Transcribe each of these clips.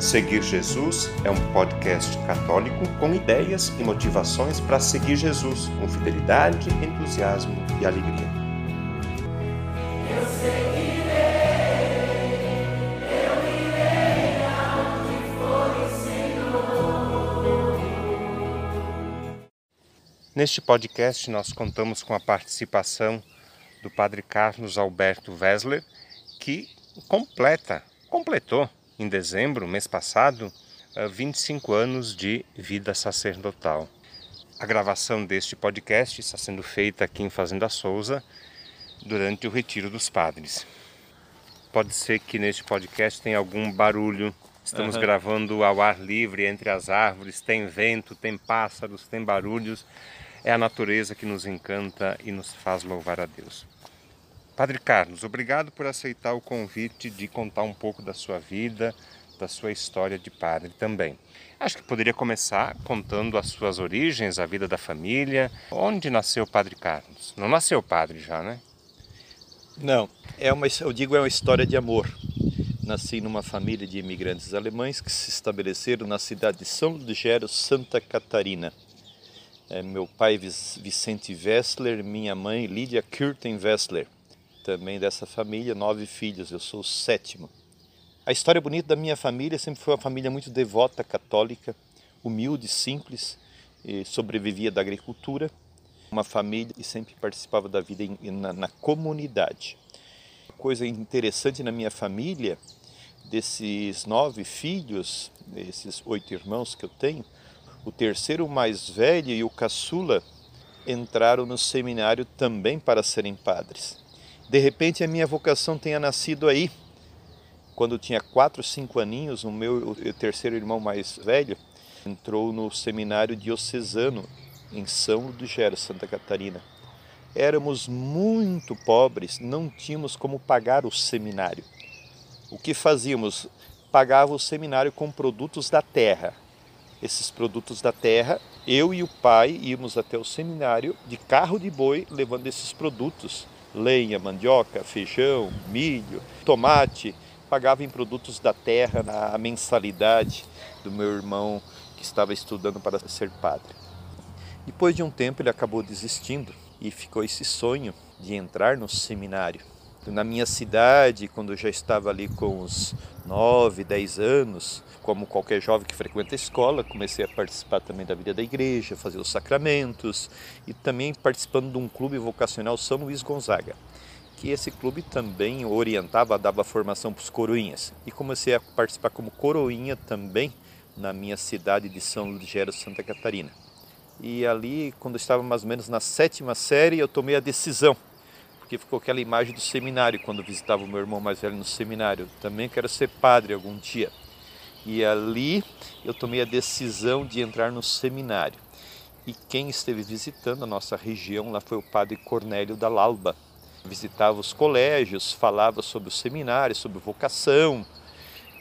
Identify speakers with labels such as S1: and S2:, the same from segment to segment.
S1: Seguir Jesus é um podcast católico com ideias e motivações para seguir Jesus com fidelidade, entusiasmo e alegria.
S2: Eu seguirei, eu irei for o Senhor.
S1: Neste podcast, nós contamos com a participação do Padre Carlos Alberto Wessler, que completa, completou em dezembro, mês passado, 25 eh, anos de vida sacerdotal. A gravação deste podcast está sendo feita aqui em Fazenda Souza durante o Retiro dos Padres. Pode ser que neste podcast tenha algum barulho. Estamos uhum. gravando ao ar livre entre as árvores, tem vento, tem pássaros, tem barulhos. É a natureza que nos encanta e nos faz louvar a Deus. Padre Carlos, obrigado por aceitar o convite de contar um pouco da sua vida, da sua história de padre também. Acho que poderia começar contando as suas origens, a vida da família. Onde nasceu o Padre Carlos? Não nasceu padre já, né?
S3: Não, é uma, eu digo é uma história de amor. Nasci numa família de imigrantes alemães que se estabeleceram na cidade de São Ludgero, Santa Catarina. É, meu pai Vicente Wessler, minha mãe Lídia Kürten Wessler também dessa família, nove filhos, eu sou o sétimo. A história bonita da minha família sempre foi uma família muito devota, católica, humilde, simples, sobrevivia da agricultura, uma família que sempre participava da vida na, na comunidade. Coisa interessante na minha família, desses nove filhos, esses oito irmãos que eu tenho, o terceiro mais velho e o caçula entraram no seminário também para serem padres. De repente a minha vocação tenha nascido aí. Quando eu tinha quatro, cinco aninhos, o meu terceiro irmão mais velho entrou no seminário diocesano em São Ludgero, Santa Catarina. Éramos muito pobres, não tínhamos como pagar o seminário. O que fazíamos? Pagava o seminário com produtos da terra. Esses produtos da terra, eu e o pai íamos até o seminário de carro de boi levando esses produtos lenha, mandioca, feijão, milho, tomate, pagava em produtos da terra na mensalidade do meu irmão que estava estudando para ser padre. Depois de um tempo ele acabou desistindo e ficou esse sonho de entrar no seminário. Na minha cidade, quando eu já estava ali com uns 9, 10 anos, como qualquer jovem que frequenta a escola, comecei a participar também da vida da igreja, fazer os sacramentos e também participando de um clube vocacional São Luís Gonzaga, que esse clube também orientava, dava formação para os coroinhas. E comecei a participar como coroinha também na minha cidade de São Ludgero, Santa Catarina. E ali, quando eu estava mais ou menos na sétima série, eu tomei a decisão porque ficou aquela imagem do seminário quando visitava o meu irmão mais velho no seminário. Também quero ser padre algum dia. E ali eu tomei a decisão de entrar no seminário. E quem esteve visitando a nossa região lá foi o padre Cornélio da Lalba. Visitava os colégios, falava sobre o seminário, sobre vocação.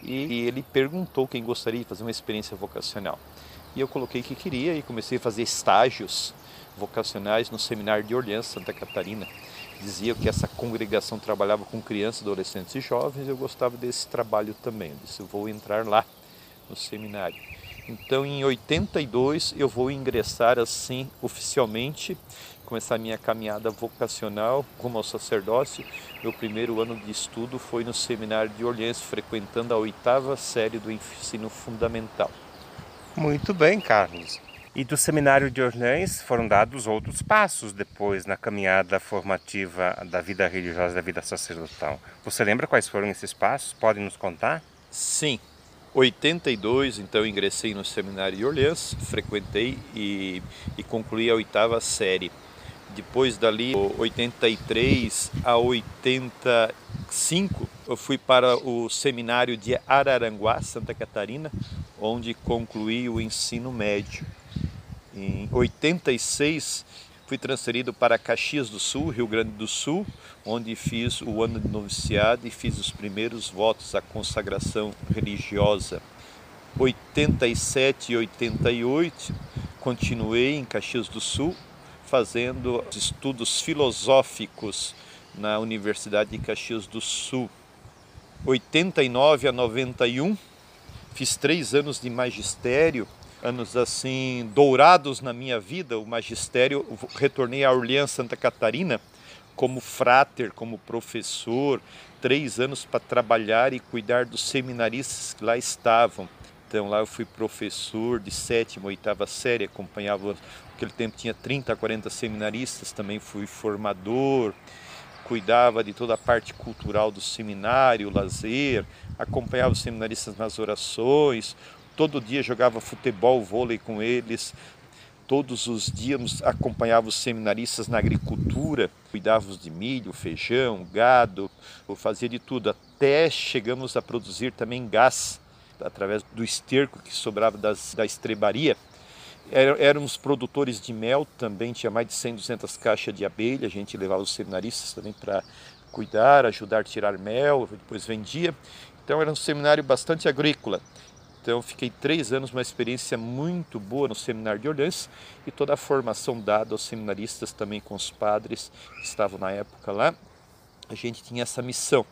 S3: E ele perguntou quem gostaria de fazer uma experiência vocacional. E eu coloquei que queria e comecei a fazer estágios vocacionais no seminário de Orleans, Santa Catarina dizia que essa congregação trabalhava com crianças, adolescentes e jovens, eu gostava desse trabalho também. Eu disse, vou entrar lá no seminário. Então, em 82, eu vou ingressar assim oficialmente, começar a minha caminhada vocacional como ao sacerdócio. Meu primeiro ano de estudo foi no seminário de Orleans, frequentando a oitava série do ensino fundamental.
S1: Muito bem, Carlos. E do seminário de Orleans foram dados outros passos depois na caminhada formativa da vida religiosa, da vida sacerdotal. Você lembra quais foram esses passos? Pode nos contar?
S3: Sim. 82, então ingressei no seminário de Orleans, frequentei e, e concluí a oitava série. Depois dali, 83 a 85, eu fui para o seminário de Araranguá, Santa Catarina, onde concluí o ensino médio. Em 86 fui transferido para Caxias do Sul, Rio Grande do Sul, onde fiz o ano de noviciado e fiz os primeiros votos à consagração religiosa. 87 e 88 continuei em Caxias do Sul fazendo estudos filosóficos na Universidade de Caxias do Sul. 89 a 91 Fiz três anos de magistério, anos assim dourados na minha vida. O magistério, retornei a Orleans, Santa Catarina, como frater, como professor, três anos para trabalhar e cuidar dos seminaristas que lá estavam. Então lá eu fui professor de sétima, oitava série, acompanhava, naquele tempo tinha 30, 40 seminaristas, também fui formador, cuidava de toda a parte cultural do seminário, lazer, acompanhava os seminaristas nas orações, todo dia jogava futebol, vôlei com eles, todos os dias acompanhava os seminaristas na agricultura, cuidava de milho, feijão, gado, fazia de tudo, até chegamos a produzir também gás através do esterco que sobrava das, da estrebaria. Éramos produtores de mel também, tinha mais de 100, 200 caixas de abelha, a gente levava os seminaristas também para cuidar, ajudar a tirar mel, depois vendia. Então era um seminário bastante agrícola. Então fiquei três anos, uma experiência muito boa no seminário de Orleans e toda a formação dada aos seminaristas também com os padres que estavam na época lá. A gente tinha essa missão.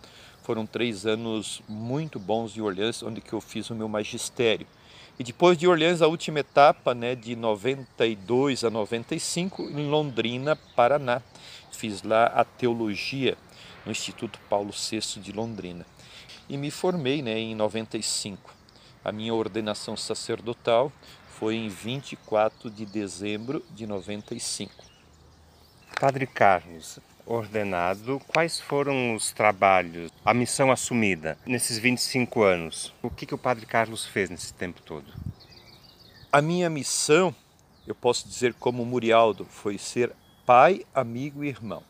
S3: Foram três anos muito bons de Orleans, onde que eu fiz o meu magistério. E depois de Orleans, a última etapa, né, de 92 a 95, em Londrina, Paraná. Fiz lá a teologia no Instituto Paulo VI de Londrina. E me formei né, em 95. A minha ordenação sacerdotal foi em 24 de dezembro de 95.
S1: Padre Carlos, ordenado, quais foram os trabalhos, a missão assumida nesses 25 anos? O que, que o Padre Carlos fez nesse tempo todo?
S3: A minha missão, eu posso dizer como Murialdo, foi ser pai, amigo e irmão.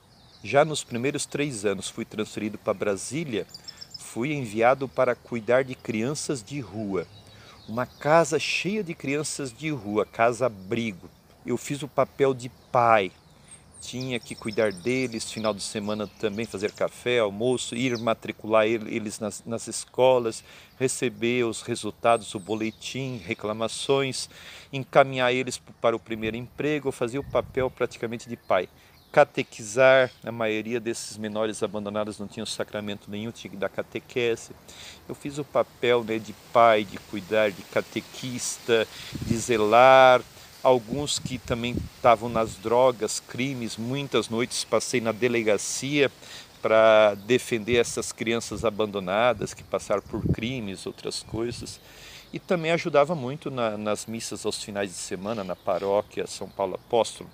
S3: Já nos primeiros três anos fui transferido para Brasília, fui enviado para cuidar de crianças de rua. Uma casa cheia de crianças de rua, casa-abrigo. Eu fiz o papel de pai, tinha que cuidar deles, final de semana também fazer café, almoço, ir matricular eles nas, nas escolas, receber os resultados, o boletim, reclamações, encaminhar eles para o primeiro emprego, fazer o papel praticamente de pai. Catequizar, a maioria desses menores abandonados não tinham sacramento nenhum, tinha que dar catequese. Eu fiz o papel né, de pai, de cuidar, de catequista, de zelar, alguns que também estavam nas drogas, crimes. Muitas noites passei na delegacia para defender essas crianças abandonadas que passaram por crimes, outras coisas. E também ajudava muito na, nas missas aos finais de semana na paróquia São Paulo Apóstolo.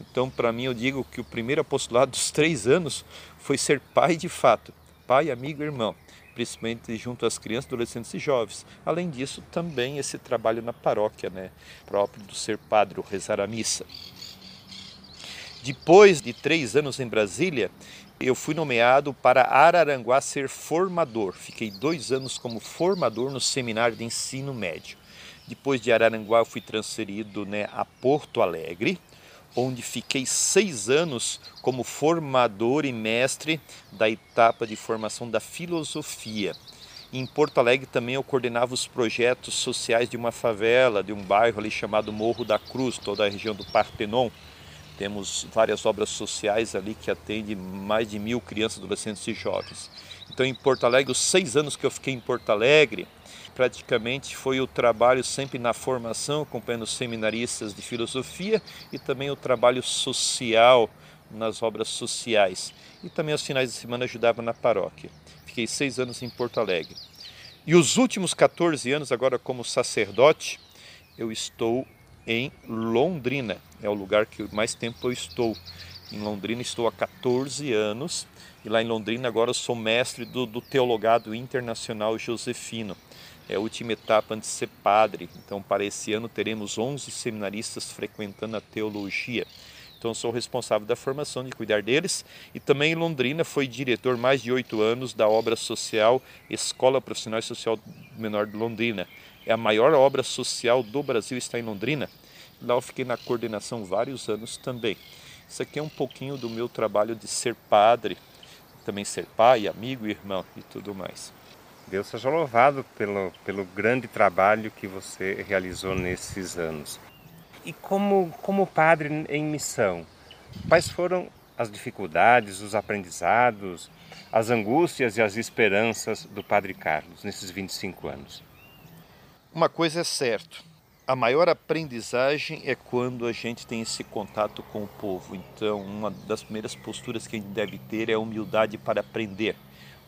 S3: Então, para mim, eu digo que o primeiro apostolado dos três anos foi ser pai de fato, pai, amigo e irmão principalmente junto às crianças, adolescentes e jovens. Além disso, também esse trabalho na paróquia, né, próprio do ser padre, rezar a missa. Depois de três anos em Brasília, eu fui nomeado para Araranguá ser formador. Fiquei dois anos como formador no seminário de ensino médio. Depois de Araranguá, eu fui transferido né, a Porto Alegre, onde fiquei seis anos como formador e mestre da etapa de formação da filosofia. Em Porto Alegre também eu coordenava os projetos sociais de uma favela, de um bairro ali chamado Morro da Cruz, toda a região do Partenon. Temos várias obras sociais ali que atendem mais de mil crianças, adolescentes e jovens. Então, em Porto Alegre, os seis anos que eu fiquei em Porto Alegre, praticamente foi o trabalho sempre na formação, acompanhando seminaristas de filosofia e também o trabalho social nas obras sociais. E também aos finais de semana ajudava na paróquia. Fiquei seis anos em Porto Alegre. E os últimos 14 anos, agora como sacerdote, eu estou em Londrina. É o lugar que mais tempo eu estou. Em Londrina estou há 14 anos e lá em Londrina agora sou mestre do, do Teologado Internacional Josefino é a última etapa antes de ser padre. Então, para esse ano, teremos 11 seminaristas frequentando a teologia. Então, sou responsável da formação, de cuidar deles. E também em Londrina, foi diretor mais de oito anos da obra social Escola Profissional e Social Menor de Londrina. É a maior obra social do Brasil, está em Londrina. Lá eu fiquei na coordenação vários anos também. Isso aqui é um pouquinho do meu trabalho de ser padre, também ser pai, amigo, irmão e tudo mais.
S1: Deus seja louvado pelo, pelo grande trabalho que você realizou nesses anos. E como, como padre em missão, quais foram as dificuldades, os aprendizados, as angústias e as esperanças do Padre Carlos nesses 25 anos?
S3: Uma coisa é certa, a maior aprendizagem é quando a gente tem esse contato com o povo. Então, uma das primeiras posturas que a gente deve ter é a humildade para aprender,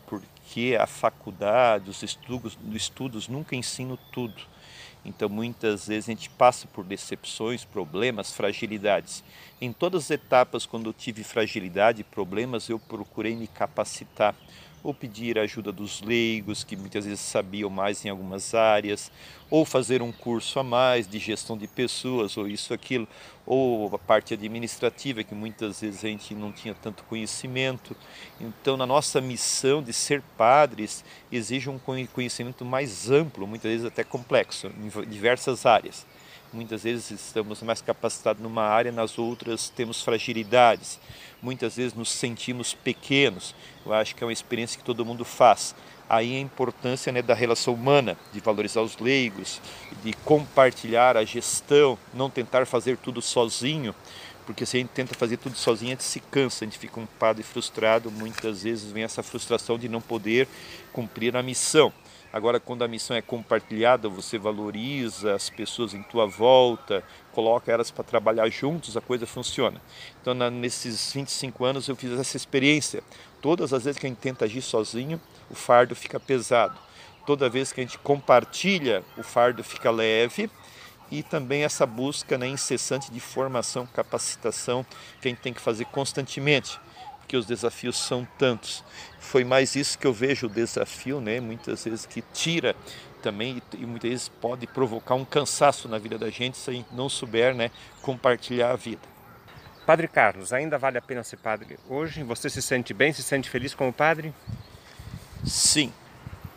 S3: porque a faculdade, os estudos, os estudos nunca ensinam tudo. Então, muitas vezes a gente passa por decepções, problemas, fragilidades. Em todas as etapas, quando eu tive fragilidade, problemas, eu procurei me capacitar ou pedir a ajuda dos leigos, que muitas vezes sabiam mais em algumas áreas, ou fazer um curso a mais de gestão de pessoas, ou isso, aquilo, ou a parte administrativa, que muitas vezes a gente não tinha tanto conhecimento. Então, na nossa missão de ser padres, exige um conhecimento mais amplo, muitas vezes até complexo, em diversas áreas. Muitas vezes estamos mais capacitados numa área, nas outras temos fragilidades. Muitas vezes nos sentimos pequenos. Eu acho que é uma experiência que todo mundo faz. Aí a importância né, da relação humana, de valorizar os leigos, de compartilhar a gestão, não tentar fazer tudo sozinho, porque se a gente tenta fazer tudo sozinho, a gente se cansa, a gente fica um padre frustrado, muitas vezes vem essa frustração de não poder cumprir a missão. Agora, quando a missão é compartilhada, você valoriza as pessoas em tua volta, coloca elas para trabalhar juntos, a coisa funciona. Então, na, nesses 25 anos, eu fiz essa experiência. Todas as vezes que a gente tenta agir sozinho, o fardo fica pesado. Toda vez que a gente compartilha, o fardo fica leve. E também essa busca né, incessante de formação, capacitação, que a gente tem que fazer constantemente porque os desafios são tantos. Foi mais isso que eu vejo o desafio, né? Muitas vezes que tira também e muitas vezes pode provocar um cansaço na vida da gente se a gente não souber, né, compartilhar a vida.
S1: Padre Carlos, ainda vale a pena ser padre hoje? Você se sente bem, se sente feliz como padre?
S3: Sim,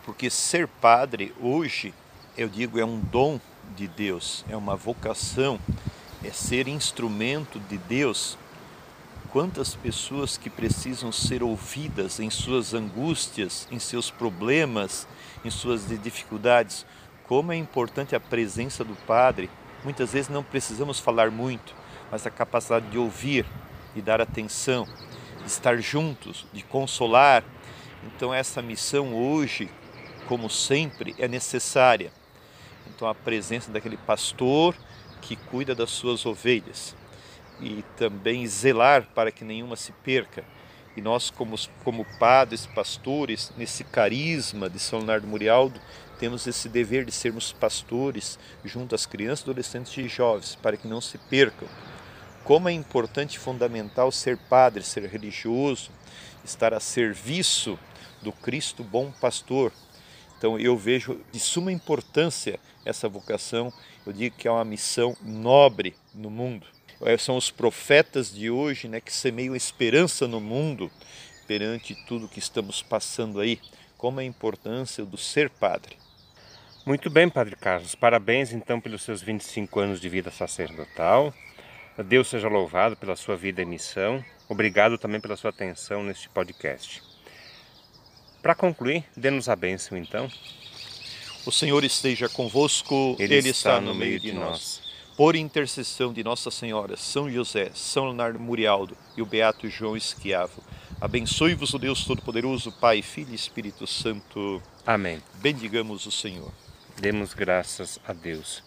S3: porque ser padre hoje, eu digo, é um dom de Deus, é uma vocação, é ser instrumento de Deus quantas pessoas que precisam ser ouvidas em suas angústias, em seus problemas, em suas dificuldades. Como é importante a presença do Padre. Muitas vezes não precisamos falar muito, mas a capacidade de ouvir, de dar atenção, de estar juntos, de consolar. Então, essa missão hoje, como sempre, é necessária. Então, a presença daquele pastor que cuida das suas ovelhas e também zelar para que nenhuma se perca. E nós, como, como padres, pastores, nesse carisma de São Leonardo Murialdo, temos esse dever de sermos pastores junto às crianças, adolescentes e jovens, para que não se percam. Como é importante e fundamental ser padre, ser religioso, estar a serviço do Cristo bom pastor. Então eu vejo de suma importância essa vocação, eu digo que é uma missão nobre no mundo. É, são os profetas de hoje né, que semeiam esperança no mundo perante tudo que estamos passando aí. Como é a importância do ser padre.
S1: Muito bem, Padre Carlos. Parabéns então pelos seus 25 anos de vida sacerdotal. Deus seja louvado pela sua vida e missão. Obrigado também pela sua atenção neste podcast. Para concluir, dê-nos a bênção então.
S3: O Senhor esteja convosco,
S1: Ele, Ele está, está, no meio de nós. nós
S3: por intercessão de Nossa Senhora, São José, São Leonardo Murialdo e o Beato João Esquiavo, abençoe-vos o Deus Todo-Poderoso, Pai, Filho e Espírito Santo.
S1: Amém.
S3: Bendigamos o Senhor.
S1: Demos graças a Deus.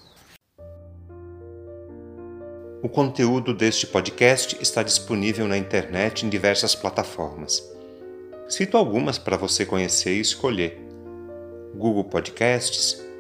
S1: O conteúdo deste podcast está disponível na internet em diversas plataformas. Cito algumas para você conhecer e escolher: Google Podcasts,